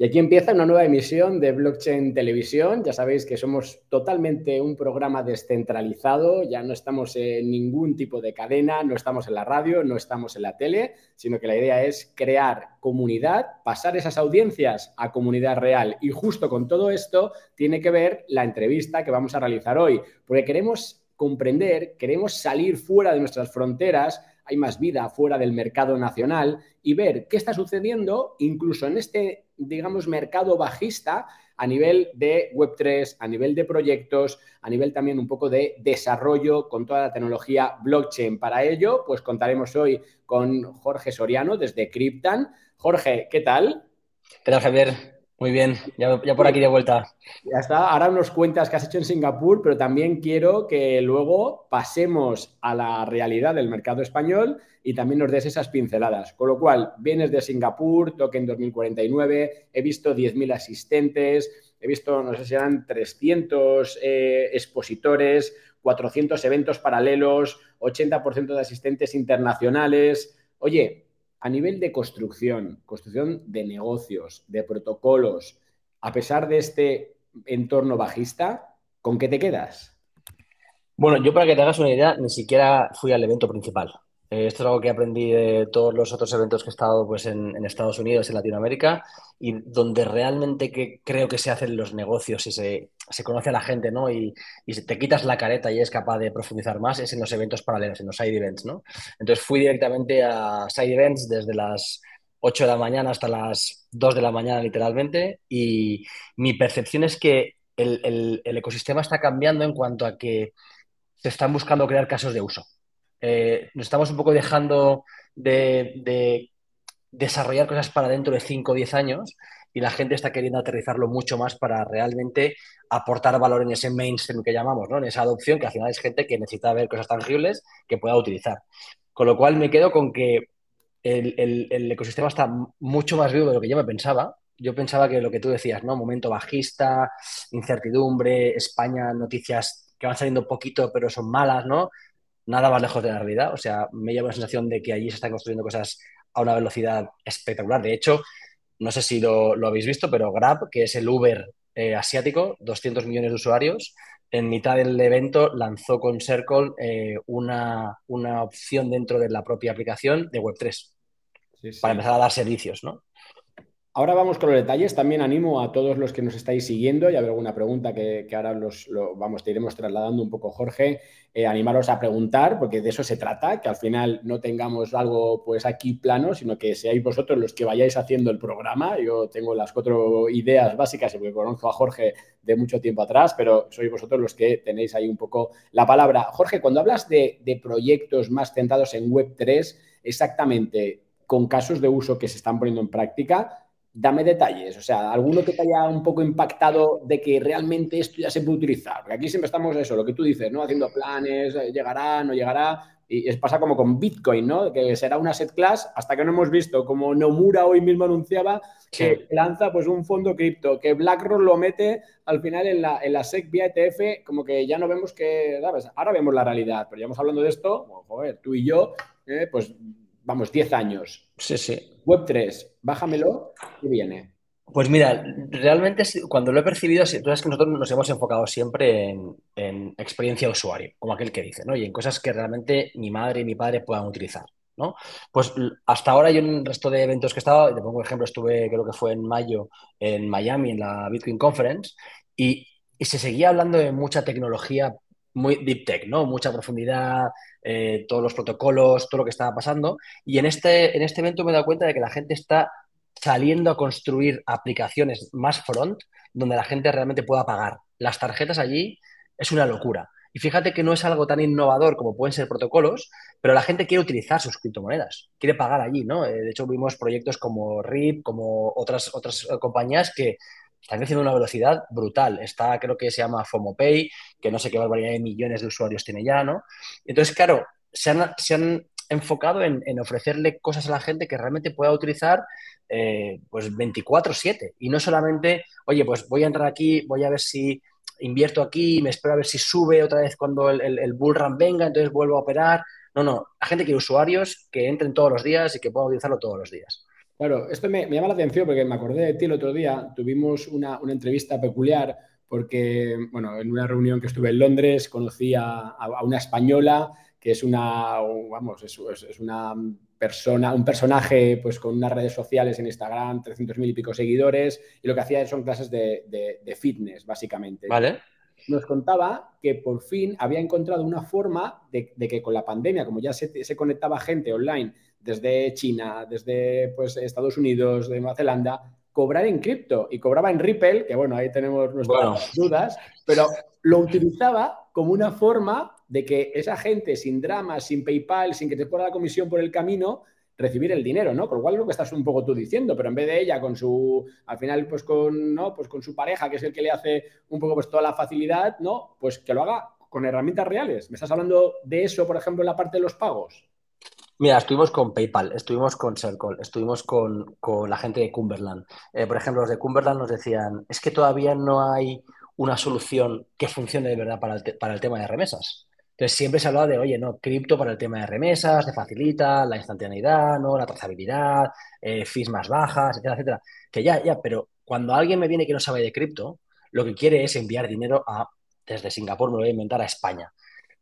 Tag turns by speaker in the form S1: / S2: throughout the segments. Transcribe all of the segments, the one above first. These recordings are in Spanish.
S1: Y aquí empieza una nueva emisión de Blockchain Televisión. Ya sabéis que somos totalmente un programa descentralizado, ya no estamos en ningún tipo de cadena, no estamos en la radio, no estamos en la tele, sino que la idea es crear comunidad, pasar esas audiencias a comunidad real. Y justo con todo esto tiene que ver la entrevista que vamos a realizar hoy, porque queremos comprender, queremos salir fuera de nuestras fronteras hay más vida fuera del mercado nacional y ver qué está sucediendo incluso en este, digamos, mercado bajista a nivel de Web3, a nivel de proyectos, a nivel también un poco de desarrollo con toda la tecnología blockchain. Para ello, pues contaremos hoy con Jorge Soriano desde Cryptan. Jorge, ¿qué tal?
S2: ¿Qué tal, Javier? Muy bien, ya, por aquí de vuelta.
S1: Ya está, ahora nos cuentas qué has hecho en Singapur, pero también quiero que luego pasemos a la realidad del mercado español y también nos des esas pinceladas. Con lo cual, vienes de Singapur, Token 2049, he visto 10.000 asistentes, he visto, no sé si eran 300 eh, expositores, 400 eventos paralelos, 80% de asistentes internacionales. Oye, a nivel de construcción, construcción de negocios, de protocolos, a pesar de este entorno bajista, ¿con qué te quedas?
S2: Bueno, yo para que te hagas una idea, ni siquiera fui al evento principal. Eh, esto es algo que aprendí de todos los otros eventos que he estado pues, en, Estados Unidos, en Latinoamérica, y donde realmente que creo que se hacen los negocios y se, conoce a la gente, ¿no? Y, y, te quitas la careta y es capaz de profundizar más, es en los eventos paralelos, en los side events, ¿no? Entonces fui directamente a side events desde las 8 de la mañana hasta las 2 de la mañana, literalmente, y mi percepción es que el, el ecosistema está cambiando en cuanto a que se están buscando crear casos de uso. Eh, nos estamos un poco dejando de, desarrollar cosas para dentro de 5 o 10 años y la gente está queriendo aterrizarlo mucho más para realmente aportar valor en ese mainstream que llamamos, ¿no? en esa adopción, que al final es gente que necesita ver cosas tangibles que pueda utilizar. Con lo cual me quedo con que el, ecosistema está mucho más vivo de lo que yo me pensaba. Yo pensaba que lo que tú decías, ¿no? Momento bajista, incertidumbre, España, noticias que van saliendo poquito pero son malas, ¿no? Nada más lejos de la realidad. O sea, me lleva la sensación de que allí se están construyendo cosas a una velocidad espectacular. De hecho, no sé si lo, habéis visto, pero Grab, que es el Uber eh, asiático, 200 millones de usuarios, en mitad del evento lanzó con Circle eh, una, opción dentro de la propia aplicación de Web3 para empezar a dar servicios, ¿no?
S1: Ahora vamos con los detalles. También animo a todos los que nos estáis siguiendo y habrá alguna pregunta que, ahora los, vamos, te iremos trasladando un poco, Jorge. Eh, animaros a preguntar, porque de eso se trata, que al final no tengamos algo pues aquí plano, sino que seáis vosotros los que vayáis haciendo el programa. Yo tengo las cuatro ideas básicas, porque conozco a Jorge de mucho tiempo atrás, pero sois vosotros los que tenéis ahí un poco la palabra. Jorge, cuando hablas de, de proyectos más centrados en Web3, exactamente con casos de uso que se están poniendo en práctica, dame detalles, o sea, alguno que te haya un poco impactado de que realmente esto ya se puede utilizar. Porque aquí siempre estamos eso, lo que tú dices, ¿no? Haciendo planes, eh, llegará, no llegará. Y es, pasa como con Bitcoin, ¿no? Que será una set class hasta que no hemos visto, como Nomura hoy mismo anunciaba, que lanza pues un fondo cripto, que BlackRock lo mete al final en la, en la SEC vía ETF, como que ya no vemos que, ¿sabes? Ahora vemos la realidad, pero ya hemos hablando de esto, joder, tú y yo, eh, pues vamos, 10 años.
S2: Sí, sí.
S1: Web 3, bájamelo, ¿qué viene?
S2: Pues mira, realmente cuando lo he percibido, tú sabes que nosotros nos hemos enfocado siempre en, experiencia de usuario, como aquel que dice, ¿no? Y en cosas que realmente mi madre y mi padre puedan utilizar, ¿no? Pues hasta ahora yo en el resto de eventos que he estado, te pongo ejemplo, estuve creo que fue en mayo en Miami, en la Bitcoin Conference, y, y se seguía hablando de mucha tecnología muy deep tech, ¿no? Mucha profundidad, eh, todos los protocolos, todo lo que estaba pasando. Y en este, en este evento me he dado cuenta de que la gente está saliendo a construir aplicaciones más front, donde la gente realmente pueda pagar. Las tarjetas allí es una locura. Y fíjate que no es algo tan innovador como pueden ser protocolos, pero la gente quiere utilizar sus criptomonedas, quiere pagar allí, ¿no? Eh, de hecho, vimos proyectos como RIP, como otras, otras compañías que están creciendo a una velocidad brutal. Está, creo que se llama FOMOPay, que no sé qué barbaridad de millones de usuarios tiene ya, ¿no? Entonces, claro, se han, enfocado en, ofrecerle cosas a la gente que realmente pueda utilizar eh, pues 24/7 y no solamente, oye, pues voy a entrar aquí, voy a ver si invierto aquí, me espero a ver si sube otra vez cuando el, el, bull run venga, entonces vuelvo a operar. No, no, la gente quiere usuarios que entren todos los días y que puedan utilizarlo todos los días.
S1: Claro, esto me, llama la atención porque me acordé de ti el otro día. Tuvimos una, entrevista peculiar porque, bueno, en una reunión que estuve en Londres conocí a, una española que es una, vamos, es, una persona, un personaje pues con unas redes sociales en Instagram, 300.000 y pico seguidores, y lo que hacía son clases de, de fitness, básicamente.
S2: Vale
S1: nos contaba que por fin había encontrado una forma de, que con la pandemia, como ya se, conectaba gente online desde China, desde pues, Estados Unidos, de Nueva Zelanda, cobrar en cripto y cobraba en Ripple, que bueno, ahí tenemos nuestras dudas, pero lo utilizaba como una forma de que esa gente sin drama, sin PayPal, sin que te fuera la comisión por el camino, recibir el dinero, ¿no? Con lo cual es lo que estás un poco tú diciendo, pero en vez de ella con su, al final, pues con, ¿no? Pues con su pareja, que es el que le hace un poco pues toda la facilidad, ¿no? Pues que lo haga con herramientas reales. ¿Me estás hablando de eso, por ejemplo, en la parte de los pagos?
S2: Mira, estuvimos con PayPal, estuvimos con Circle, estuvimos con, la gente de Cumberland. Eh, por ejemplo, los de Cumberland nos decían, es que todavía no hay una solución que funcione de verdad para el, para el tema de remesas. Entonces siempre se hablaba de, oye, no, cripto para el tema de remesas, te facilita la instantaneidad, ¿no? La trazabilidad, eh, fees más bajas, etcétera, etcétera. Que ya, ya, pero cuando alguien me viene que no sabe de cripto, lo que quiere es enviar dinero a, desde Singapur, me lo voy a inventar, a España.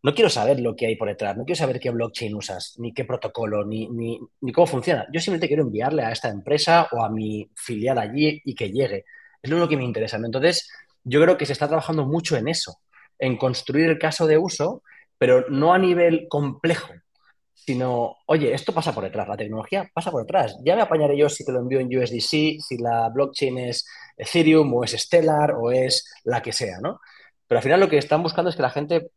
S2: No quiero saber lo que hay por detrás, no quiero saber qué blockchain usas, ni qué protocolo, ni, ni, cómo funciona. Yo simplemente quiero enviarle a esta empresa o a mi filial allí y que llegue. Es lo único que me interesa. Entonces, yo creo que se está trabajando mucho en eso, en construir el caso de uso pero no a nivel complejo, sino, oye, esto pasa por detrás, la tecnología pasa por detrás. Ya me apañaré yo si te lo envío en USDC, si la blockchain es Ethereum o es Stellar o es la que sea, ¿no? Pero al final lo que están buscando es que la gente,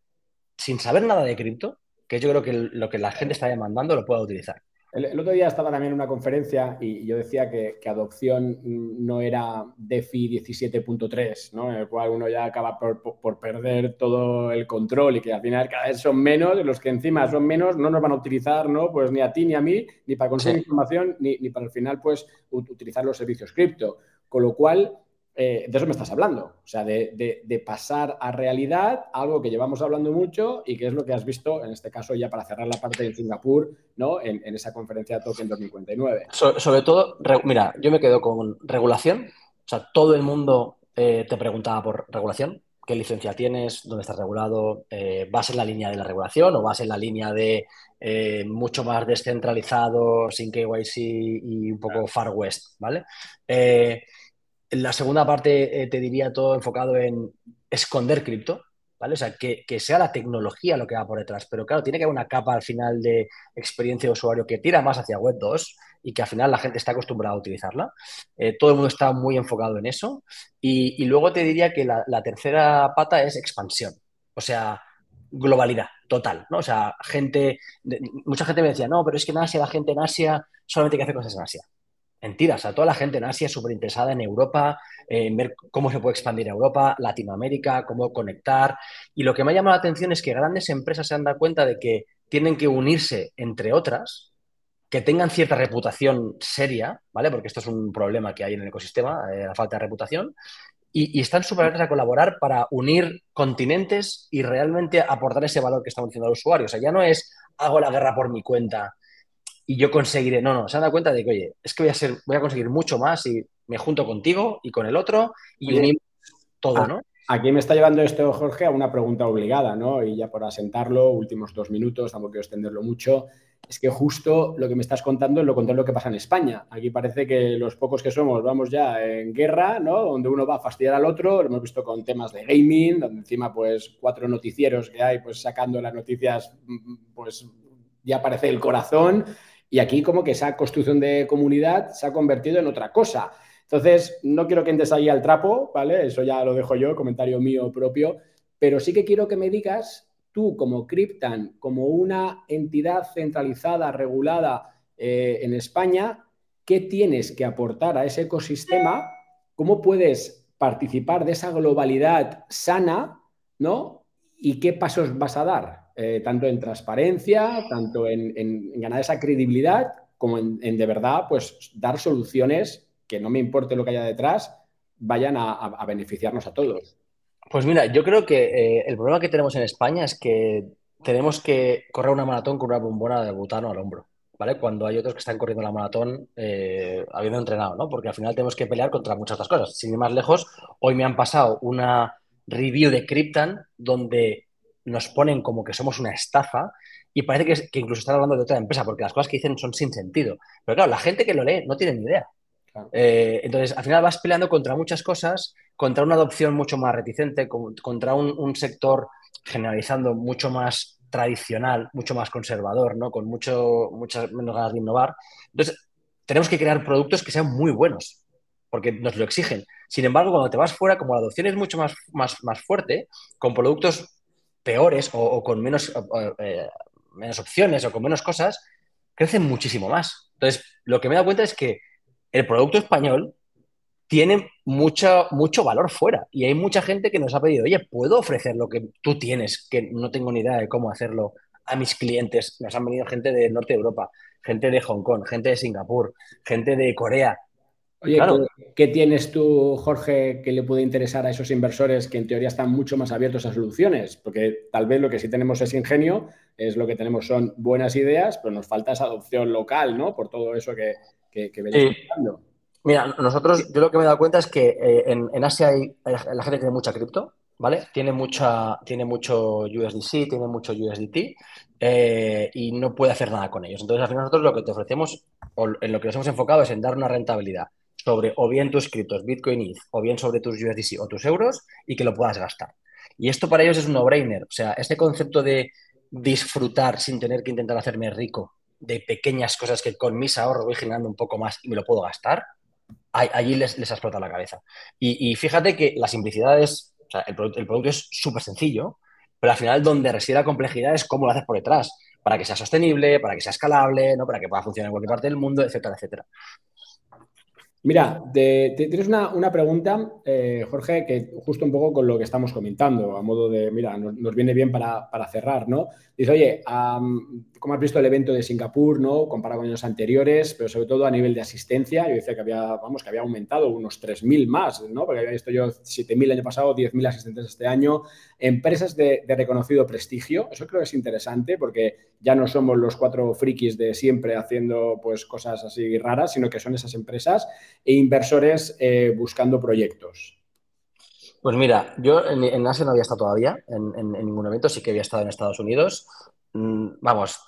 S2: sin saber nada de cripto, que yo creo que lo que la gente está demandando, lo pueda utilizar.
S1: El, otro día estaba también en una conferencia y yo decía que, adopción no era DeFi 17.3, ¿no? en el cual uno ya acaba por, perder todo el control y que al final cada vez son menos, los que encima son menos no nos van a utilizar ¿no? pues ni a ti ni a mí, ni para conseguir información, ni, ni, para al final pues utilizar los servicios cripto. Con lo cual, eh, de eso me estás hablando, o sea, de, pasar a realidad algo que llevamos hablando mucho y que es lo que has visto, en este caso ya para cerrar la parte de Singapur, ¿no? En, esa conferencia de Token 2059.
S2: sobre todo, mira, yo me quedo con regulación, o sea, todo el mundo eh, te preguntaba por regulación, qué licencia tienes, dónde estás regulado, eh, vas en la línea de la regulación o vas en la línea de mucho más descentralizado, sin KYC y un poco Far West, ¿vale? La segunda parte eh, te diría todo enfocado en esconder cripto, ¿vale? O sea, que, sea la tecnología lo que va por detrás, pero claro, tiene que haber una capa al final de experiencia de usuario que tira más hacia Web 2 y que al final la gente está acostumbrada a utilizarla. Eh, todo el mundo está muy enfocado en eso. Y, luego te diría que la, tercera pata es expansión, o sea, globalidad total, ¿no? O sea, gente, mucha gente me decía, no, pero es que en Asia, la gente en Asia solamente que hace cosas en Asia. Mentiras, a toda la gente en Asia súper interesada en Europa, en ver cómo se puede expandir Europa, Latinoamérica, cómo conectar. Y lo que me ha llamado la atención es que grandes empresas se han dado cuenta de que tienen que unirse entre otras, que tengan cierta reputación seria, ¿vale? Porque esto es un problema que hay en el ecosistema, eh, la falta de reputación, y, están súper a colaborar para unir continentes y realmente aportar ese valor que estamos diciendo al usuario. O sea, ya no es hago la guerra por mi cuenta y yo conseguiré. No, no, se han dado cuenta de que, oye, es que voy a, ser, voy a conseguir mucho más si me junto contigo y con el otro y unimos todo, ¿no?
S1: Aquí me está llevando esto, Jorge, a una pregunta obligada, ¿no? Y ya por asentarlo, últimos dos minutos, tampoco quiero extenderlo mucho. Es que justo lo que me estás contando es lo contrario lo que pasa en España. Aquí parece que los pocos que somos vamos ya en guerra, ¿no? Donde uno va a fastidiar al otro. Lo hemos visto con temas de gaming, donde encima, pues, cuatro noticieros que hay, pues, sacando las noticias, pues, ya parece el corazón. Y aquí como que esa construcción de comunidad se ha convertido en otra cosa. Entonces, no quiero que entres ahí al trapo, ¿vale? Eso ya lo dejo yo, comentario mío propio, pero sí que quiero que me digas tú como Cryptan, como una entidad centralizada, regulada eh, en España, ¿qué tienes que aportar a ese ecosistema? ¿Cómo puedes participar de esa globalidad sana, ¿no? ¿Y qué pasos vas a dar? Eh, tanto en transparencia, tanto en, ganar esa credibilidad, como en, de verdad, pues dar soluciones que no me importe lo que haya detrás, vayan a, beneficiarnos a todos.
S2: Pues mira, yo creo que eh, el problema que tenemos en España es que tenemos que correr una maratón con una bombona de butano al hombro. ¿vale? Cuando hay otros que están corriendo la maratón eh, habiendo entrenado, ¿no? Porque al final tenemos que pelear contra muchas otras cosas. Sin ir más lejos, hoy me han pasado una review de Cryptan donde nos ponen como que somos una estafa y parece que, incluso están hablando de otra empresa porque las cosas que dicen son sin sentido. Pero claro, la gente que lo lee no tiene ni idea. Eh, entonces, al final vas peleando contra muchas cosas, contra una adopción mucho más reticente, contra un, sector generalizando mucho más tradicional, mucho más conservador, ¿no? con mucho, muchas menos ganas de innovar. Entonces, tenemos que crear productos que sean muy buenos, porque nos lo exigen. Sin embargo, cuando te vas fuera, como la adopción es mucho más, más, más fuerte, con productos peores o, con menos, eh, menos opciones o con menos cosas, crecen muchísimo más. Entonces, lo que me he dado cuenta es que el producto español tiene mucho, mucho valor fuera. Y hay mucha gente que nos ha pedido, oye, ¿puedo ofrecer lo que tú tienes, que no tengo ni idea de cómo hacerlo a mis clientes? Nos han venido gente de Norte de Europa, gente de Hong Kong, gente de Singapur, gente de Corea.
S1: Oye, ¿qué, tienes tú, Jorge, que le puede interesar a esos inversores que en teoría están mucho más abiertos a soluciones? Porque tal vez lo que sí tenemos es ingenio, es lo que tenemos son buenas ideas, pero nos falta esa adopción local, ¿no? Por todo eso que, que,
S2: Mira, nosotros, yo lo que me he dado cuenta es que eh, en, Asia hay, la gente tiene mucha cripto, ¿vale? Tiene, mucha, tiene mucho USDC, tiene mucho USDT eh, y no puede hacer nada con ellos. Entonces, al final nosotros lo que te ofrecemos, o en lo que nos hemos enfocado es en dar una rentabilidad sobre o bien tus criptos, Bitcoin ETH, o bien sobre tus USDC o tus euros y que lo puedas gastar. Y esto para ellos es un no-brainer. O sea, este concepto de disfrutar sin tener que intentar hacerme rico de pequeñas cosas que con mis ahorros voy generando un poco más y me lo puedo gastar, allí les, les ha explotado la cabeza. Y, fíjate que la simplicidad es, o sea, el, producto es súper sencillo, pero al final donde reside la complejidad es cómo lo haces por detrás, para que sea sostenible, para que sea escalable, ¿no? para que pueda funcionar en cualquier parte del mundo, etcétera, etcétera.
S1: Mira, tienes una, pregunta, eh, Jorge, que justo un poco con lo que estamos comentando, a modo de, mira, nos, viene bien para, cerrar, ¿no? Dice, oye, ¿cómo has visto el evento de Singapur, ¿no? Comparado con años anteriores, pero sobre todo a nivel de asistencia, yo decía que había, vamos, que había aumentado unos 3.000 más, ¿no? Porque había visto yo 7.000 el año pasado, 10.000 asistentes este año. Empresas de, de reconocido prestigio, eso creo que es interesante porque ya no somos los cuatro frikis de siempre haciendo pues cosas así raras, sino que son esas empresas e inversores eh, buscando proyectos?
S2: Pues mira, yo en, Asia no había estado todavía en, ningún evento, sí que había estado en Estados Unidos. Mm, vamos,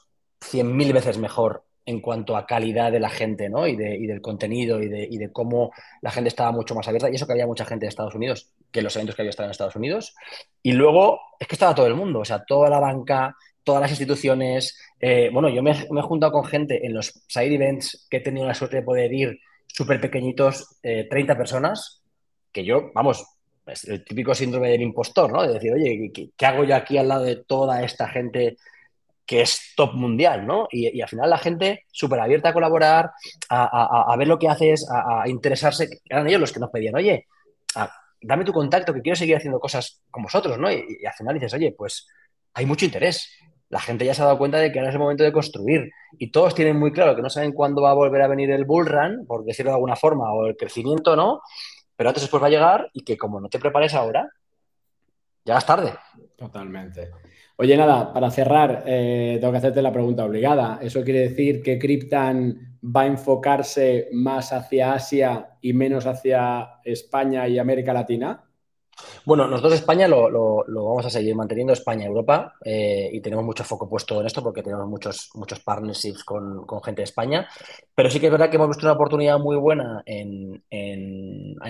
S2: cien mil veces mejor en cuanto a calidad de la gente, ¿no? Y, del contenido y de, cómo la gente estaba mucho más abierta. Y eso que había mucha gente de Estados Unidos, que los eventos que había estado en Estados Unidos. Y luego es que estaba todo el mundo, o sea, toda la banca, todas las instituciones. Eh, bueno, yo me, me, he juntado con gente en los side events que he tenido la suerte de poder ir súper pequeñitos, 30 eh, personas, que yo, vamos, es el típico síndrome del impostor, ¿no? De decir, oye, ¿qué, hago yo aquí al lado de toda esta gente que es top mundial, ¿no? Y, al final la gente súper abierta a colaborar, a, ver lo que haces, a, interesarse. Eran ellos los que nos pedían, oye, dame tu contacto, que quiero seguir haciendo cosas con vosotros, ¿no? Y, y al final dices, oye, pues hay mucho interés la gente ya se ha dado cuenta de que ahora es el momento de construir y todos tienen muy claro que no saben cuándo va a volver a venir el bull run, por decirlo de alguna forma, o el crecimiento, ¿no? Pero antes después va a llegar y que como no te prepares ahora, ya es tarde.
S1: Totalmente. Oye, nada, para cerrar, eh, tengo que hacerte la pregunta obligada. ¿Eso quiere decir que Cryptan va a enfocarse más hacia Asia y menos hacia España y América Latina?
S2: Bueno, nosotros España lo, vamos a seguir manteniendo, España, Europa, eh, y tenemos mucho foco puesto en esto porque tenemos muchos, muchos partnerships con, gente de España, pero sí que es verdad que hemos visto una oportunidad muy buena en,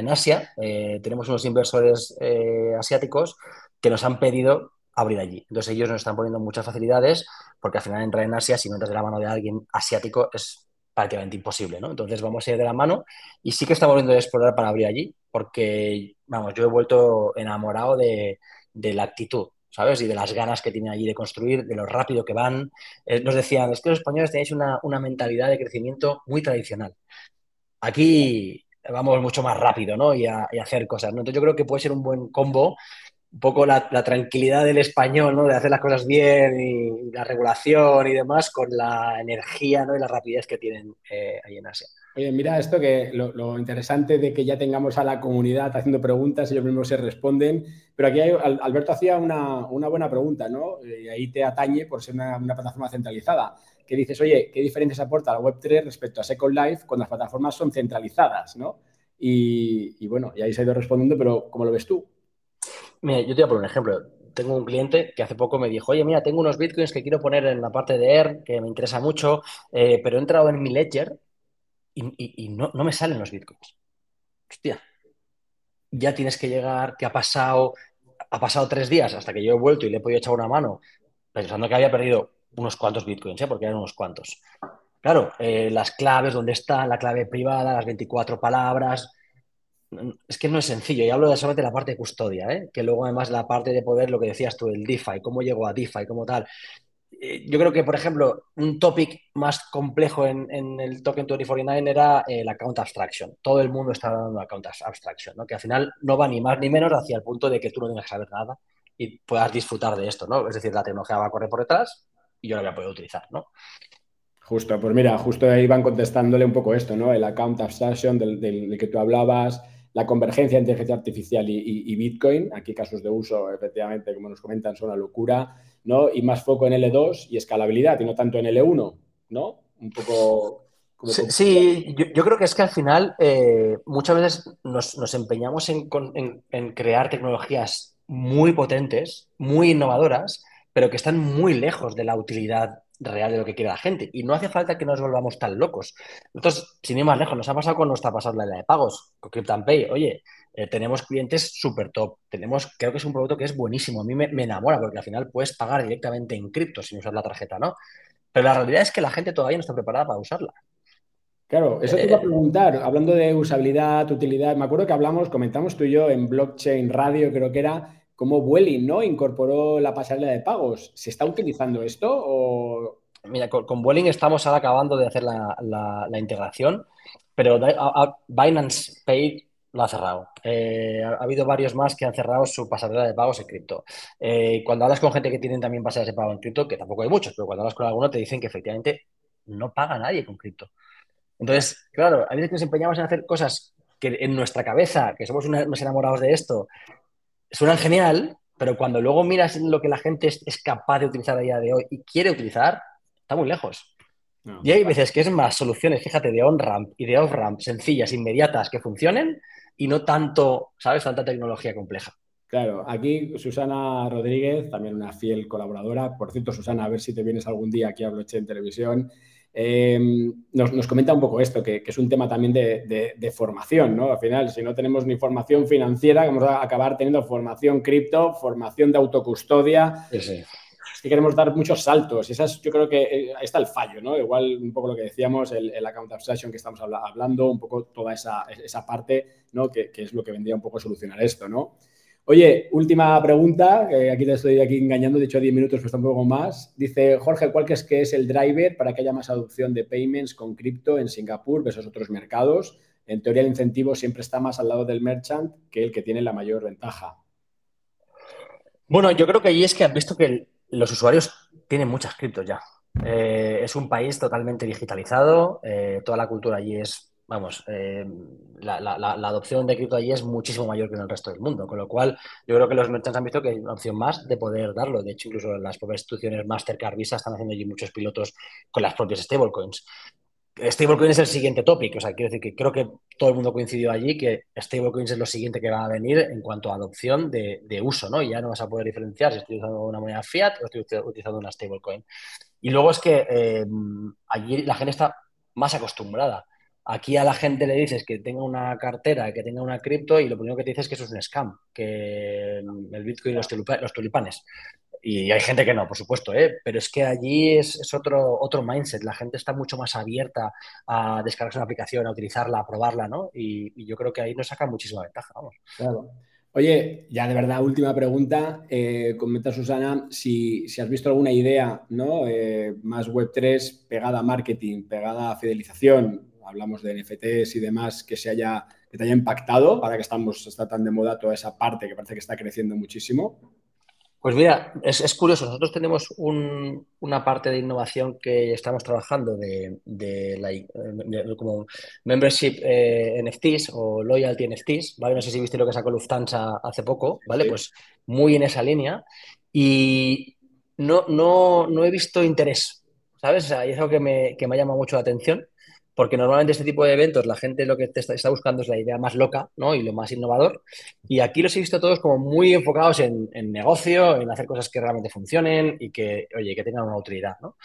S2: Asia. Eh, tenemos unos inversores eh, asiáticos que nos han pedido abrir allí. Entonces ellos nos están poniendo muchas facilidades porque al final entrar en Asia, si no entras de la mano de alguien asiático, es prácticamente imposible, ¿no? Entonces vamos a ir de la mano y sí que estamos viendo de explorar para abrir allí, porque, vamos, yo he vuelto enamorado de, la actitud, ¿sabes? Y de las ganas que tienen allí de construir, de lo rápido que van. Eh, nos decían, es que los españoles tenéis una, mentalidad de crecimiento muy tradicional. Aquí vamos mucho más rápido, ¿no? Y a, hacer cosas, ¿no? Entonces yo creo que puede ser un buen combo un poco la, tranquilidad del español, ¿no? De hacer las cosas bien y, la regulación y demás con la energía. Y la rapidez que tienen eh, ahí en Asia.
S1: Oye, mira esto que lo, interesante de que ya tengamos a la comunidad haciendo preguntas, ellos mismos se responden, pero aquí Alberto hacía una, buena pregunta, ¿no? Y ahí te atañe por ser una, plataforma centralizada, que dices, oye, ¿qué diferencias aporta la Web3 respecto a Second Life cuando las plataformas son centralizadas, ¿no? Y, bueno, y ahí se ha ido respondiendo, pero ¿cómo lo ves tú?
S2: Mira, yo te voy a poner un ejemplo. Tengo un cliente que hace poco me dijo, oye, mira, tengo unos bitcoins que quiero poner en la parte de ER, que me interesa mucho, eh, pero he entrado en mi ledger y, no, me salen los bitcoins. Hostia, ya tienes que llegar, que ha pasado, ha pasado tres días hasta que yo he vuelto y le he podido echar una mano, pensando que había perdido unos cuantos bitcoins, ¿eh? porque eran unos cuantos. Claro, eh, las claves, dónde están, la clave privada, las 24 palabras. Es que no es sencillo, y hablo de solamente la parte de custodia, ¿eh? que luego además la parte de poder, lo que decías tú, el DeFi, cómo llego a DeFi, cómo tal. Eh, yo creo que, por ejemplo, un topic más complejo en, el token 2049 era el account abstraction. Todo el mundo está dando account abstraction, ¿no? que al final no va ni más ni menos hacia el punto de que tú no tengas que saber nada y puedas disfrutar de esto. ¿no? Es decir, la tecnología va a correr por detrás y yo la voy a poder utilizar. ¿no?
S1: Justo, pues mira, justo ahí van contestándole un poco esto, ¿no? El account abstraction del, que tú hablabas, la convergencia entre inteligencia artificial y, Bitcoin. Aquí casos de uso, efectivamente, como nos comentan, son una locura. ¿no? Y más foco en L2 y escalabilidad y no tanto en L1, ¿no? Un poco...
S2: Sí, yo, creo que es que al final eh, muchas veces nos, empeñamos en, crear tecnologías muy potentes, muy innovadoras, pero que están muy lejos de la utilidad real de lo que quiere la gente. Y no hace falta que nos volvamos tan locos. Entonces, sin ir más lejos, nos ha pasado con nuestra pasada la de pagos, con Crypto and Pay. Oye, eh, tenemos clientes súper top. Tenemos, creo que es un producto que es buenísimo. A mí me, enamora porque al final puedes pagar directamente en cripto sin usar la tarjeta, ¿no? Pero la realidad es que la gente todavía no está preparada para usarla.
S1: Claro, eso te iba a eh, preguntar, hablando de usabilidad, utilidad, me acuerdo que hablamos, comentamos tú y yo en Blockchain Radio, creo que era, cómo Vueling, ¿no? Incorporó la pasarela de pagos. ¿Se está utilizando esto o...?
S2: Mira, con, con Vueling estamos ahora acabando de hacer la, integración, pero Binance Pay lo ha cerrado. Eh, ha, habido varios más que han cerrado su pasarela de pagos en cripto. Eh, cuando hablas con gente que tienen también pasarelas de pago en cripto, que tampoco hay muchos, pero cuando hablas con alguno te dicen que efectivamente no paga nadie con cripto. Entonces, claro, a veces nos empeñamos en hacer cosas que en nuestra cabeza, que somos unos enamorados de esto, suenan genial, pero cuando luego miras lo que la gente es, es capaz de utilizar a día de hoy y quiere utilizar, está muy lejos y hay veces que es más soluciones, fíjate, de on-ramp y de off-ramp sencillas, inmediatas, que funcionen y no tanto, ¿sabes? Tanta tecnología compleja.
S1: Claro, aquí Susana Rodríguez, también una fiel colaboradora. Por cierto, Susana, a ver si te vienes algún día aquí a Bloche en televisión. Em, nos, comenta un poco esto, que, es un tema también de, formación, ¿no? Al final, si no tenemos ni formación financiera, vamos a acabar teniendo formación cripto, formación de autocustodia. Sí, sí que queremos dar muchos saltos. Y esas, yo creo que eh, ahí está el fallo, ¿no? Igual un poco lo que decíamos, el, account abstraction que estamos hablando, un poco toda esa, esa parte, ¿no? Que, es lo que vendría un poco a solucionar esto, ¿no? Oye, última pregunta, aquí te estoy aquí engañando, de hecho 10 minutos, pues un poco más. Dice Jorge, ¿cuál es que es el driver para que haya más adopción de payments con cripto en Singapur versus otros mercados? En teoría el incentivo siempre está más al lado del merchant que el que tiene la mayor ventaja.
S2: Bueno, yo creo que ahí es que han visto que los usuarios tienen muchas criptos ya. Eh, es un país totalmente digitalizado, eh, toda la cultura allí es, vamos, eh, la, adopción de cripto allí es muchísimo mayor que en el resto del mundo, con lo cual yo creo que los merchants han visto que hay una opción más de poder darlo. De hecho, incluso las propias instituciones Mastercard, Visa están haciendo allí muchos pilotos con las propias stablecoins. Stablecoin es el siguiente tópico, o sea, quiero decir que creo que todo el mundo coincidió allí que stablecoins es lo siguiente que va a venir en cuanto a adopción de, uso, ¿no? Y ya no vas a poder diferenciar si estoy usando una moneda fiat o estoy utilizando una stablecoin. Y luego es que eh, allí la gente está más acostumbrada. Aquí a la gente le dices que tenga una cartera, que tenga una cripto y lo primero que te dices es que eso es un scam, que el Bitcoin y los, tulipanes. Y hay gente que no, por supuesto, ¿eh? pero es que allí es, otro, otro mindset. La gente está mucho más abierta a descargarse una aplicación, a utilizarla, a probarla, ¿no? Y, yo creo que ahí nos saca muchísima ventaja, vamos.
S1: Claro. Oye, ya de verdad, última pregunta. Eh, comenta Susana si, has visto alguna idea, ¿no? Eh, más Web3 pegada a marketing, pegada a fidelización. Hablamos de NFTs y demás que se haya, que te haya impactado para que estamos, está tan de moda toda esa parte que parece que está creciendo muchísimo.
S2: Pues mira, es, curioso. Nosotros tenemos una parte de innovación que estamos trabajando de, como membership eh, NFTs o loyalty NFTs, ¿vale? No sé si viste lo que sacó Lufthansa hace poco, ¿vale? Pues muy en esa línea. Y no, no, no he visto interés, ¿sabes? O sea, es algo que me, que me ha llamado mucho la atención porque normalmente este tipo de eventos la gente lo que está, buscando es la idea más loca ¿no? y lo más innovador. Y aquí los he visto todos como muy enfocados en, negocio, en hacer cosas que realmente funcionen y que, oye, que tengan una utilidad. ¿no?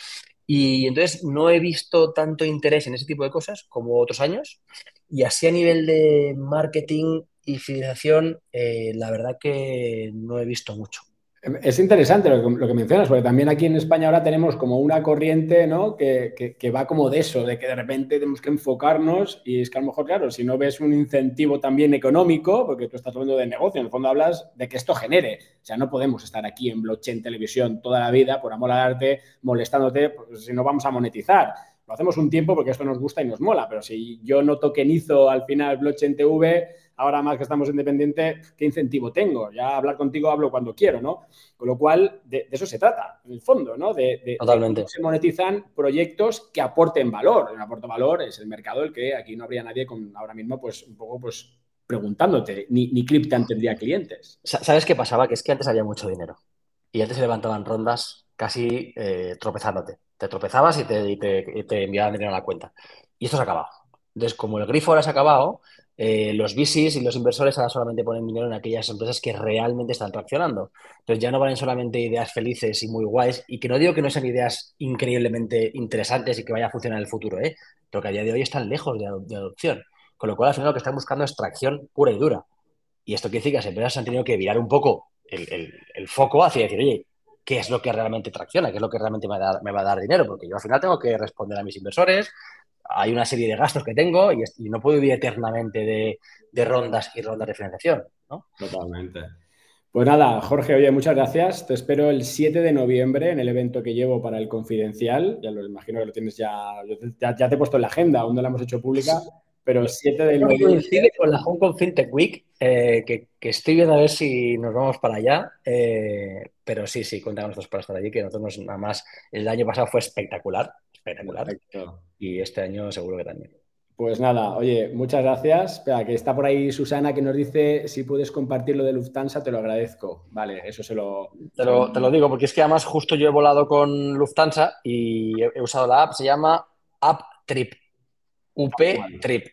S2: Y entonces no he visto tanto interés en ese tipo de cosas como otros años. Y así a nivel de marketing y fidelización, eh, la verdad que no he visto mucho.
S1: Es interesante lo que, mencionas, porque también aquí en España ahora tenemos como una corriente ¿no? que, va como de eso, de que de repente tenemos que enfocarnos y es que a lo mejor, claro, si no ves un incentivo también económico, porque tú estás hablando de negocio, en el fondo hablas de que esto genere. O sea, no podemos estar aquí en blockchain televisión toda la vida por amor al arte, molestándote, pues, si no vamos a monetizar. Lo hacemos un tiempo porque esto nos gusta y nos mola, pero si yo no tokenizo al final blockchain TV, ahora más que estamos independientes, ¿qué incentivo tengo? Ya hablar contigo hablo cuando quiero, ¿no? Con lo cual, de, eso se trata, en el fondo, ¿no? De,
S2: Totalmente.
S1: se monetizan proyectos que aporten valor. El aporte valor es el mercado el que aquí no habría nadie con ahora mismo, pues, un poco, pues, preguntándote, ni, ni Cliptan tendría clientes.
S2: ¿Sabes qué pasaba? Que es que antes había mucho dinero y antes se levantaban rondas casi eh, tropezándote. Te tropezabas y te, te, enviaban dinero a la cuenta. Y esto se ha acabado. Entonces, como el grifo ahora se ha acabado, eh, los VCs y los inversores ahora solamente ponen dinero en aquellas empresas que realmente están traccionando. Entonces ya no valen solamente ideas felices y muy guays, y que no digo que no sean ideas increíblemente interesantes y que vaya a funcionar en el futuro, ¿eh? pero que a día de hoy están lejos de, adopción. Con lo cual, al final lo que están buscando es tracción pura y dura. Y esto quiere decir que las empresas han tenido que virar un poco el, foco hacia decir, oye, ¿qué es lo que realmente tracciona? ¿Qué es lo que realmente me va a dar dinero? Porque yo al final tengo que responder a mis inversores, hay una serie de gastos que tengo y, no puedo vivir eternamente de, rondas y rondas de financiación. ¿no?
S1: Totalmente. Pues nada, Jorge, oye, muchas gracias. Te espero el 7 de noviembre en el evento que llevo para el Confidencial. Ya lo imagino que lo tienes ya, ya, te he puesto en la agenda, aún no la hemos hecho pública, pero el 7 de noviembre.
S2: Coincide con la Hong Kong FinTech Week, eh, que, estoy viendo a ver si nos vamos para allá. Eh, pero sí, sí, contamos nosotros para estar allí, que nosotros nada más, el año pasado fue espectacular espectacular. Y este año seguro que también.
S1: Pues nada, oye, muchas gracias. Espera, que está por ahí Susana que nos dice si puedes compartir lo de Lufthansa, te lo agradezco. Vale, eso se lo...
S2: Te lo, digo, porque es que además justo yo he volado con Lufthansa y he, usado la app, se llama App Trip. UP Trip.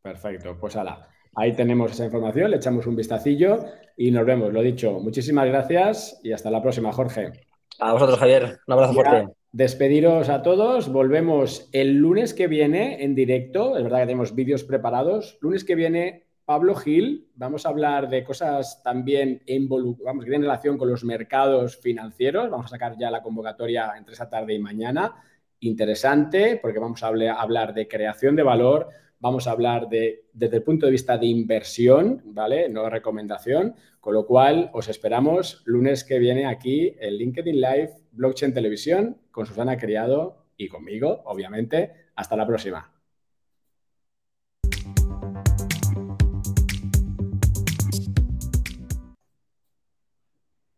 S1: Perfecto, pues ala. Ahí tenemos esa información, le echamos un vistacillo y nos vemos. Lo dicho, muchísimas gracias y hasta la próxima, Jorge.
S2: A vosotros, Javier. Un abrazo fuerte
S1: despediros a todos. Volvemos el lunes que viene en directo. Es verdad que tenemos vídeos preparados. Lunes que viene, Pablo Gil. Vamos a hablar de cosas también vamos, que tienen relación con los mercados financieros. Vamos a sacar ya la convocatoria entre esa tarde y mañana. Interesante, porque vamos a hablar de creación de valor, vamos a hablar de, desde el punto de vista de inversión, ¿vale? No recomendación, con lo cual os esperamos lunes que viene aquí en LinkedIn Live, Blockchain Televisión, con Susana Criado y conmigo, obviamente. Hasta la próxima.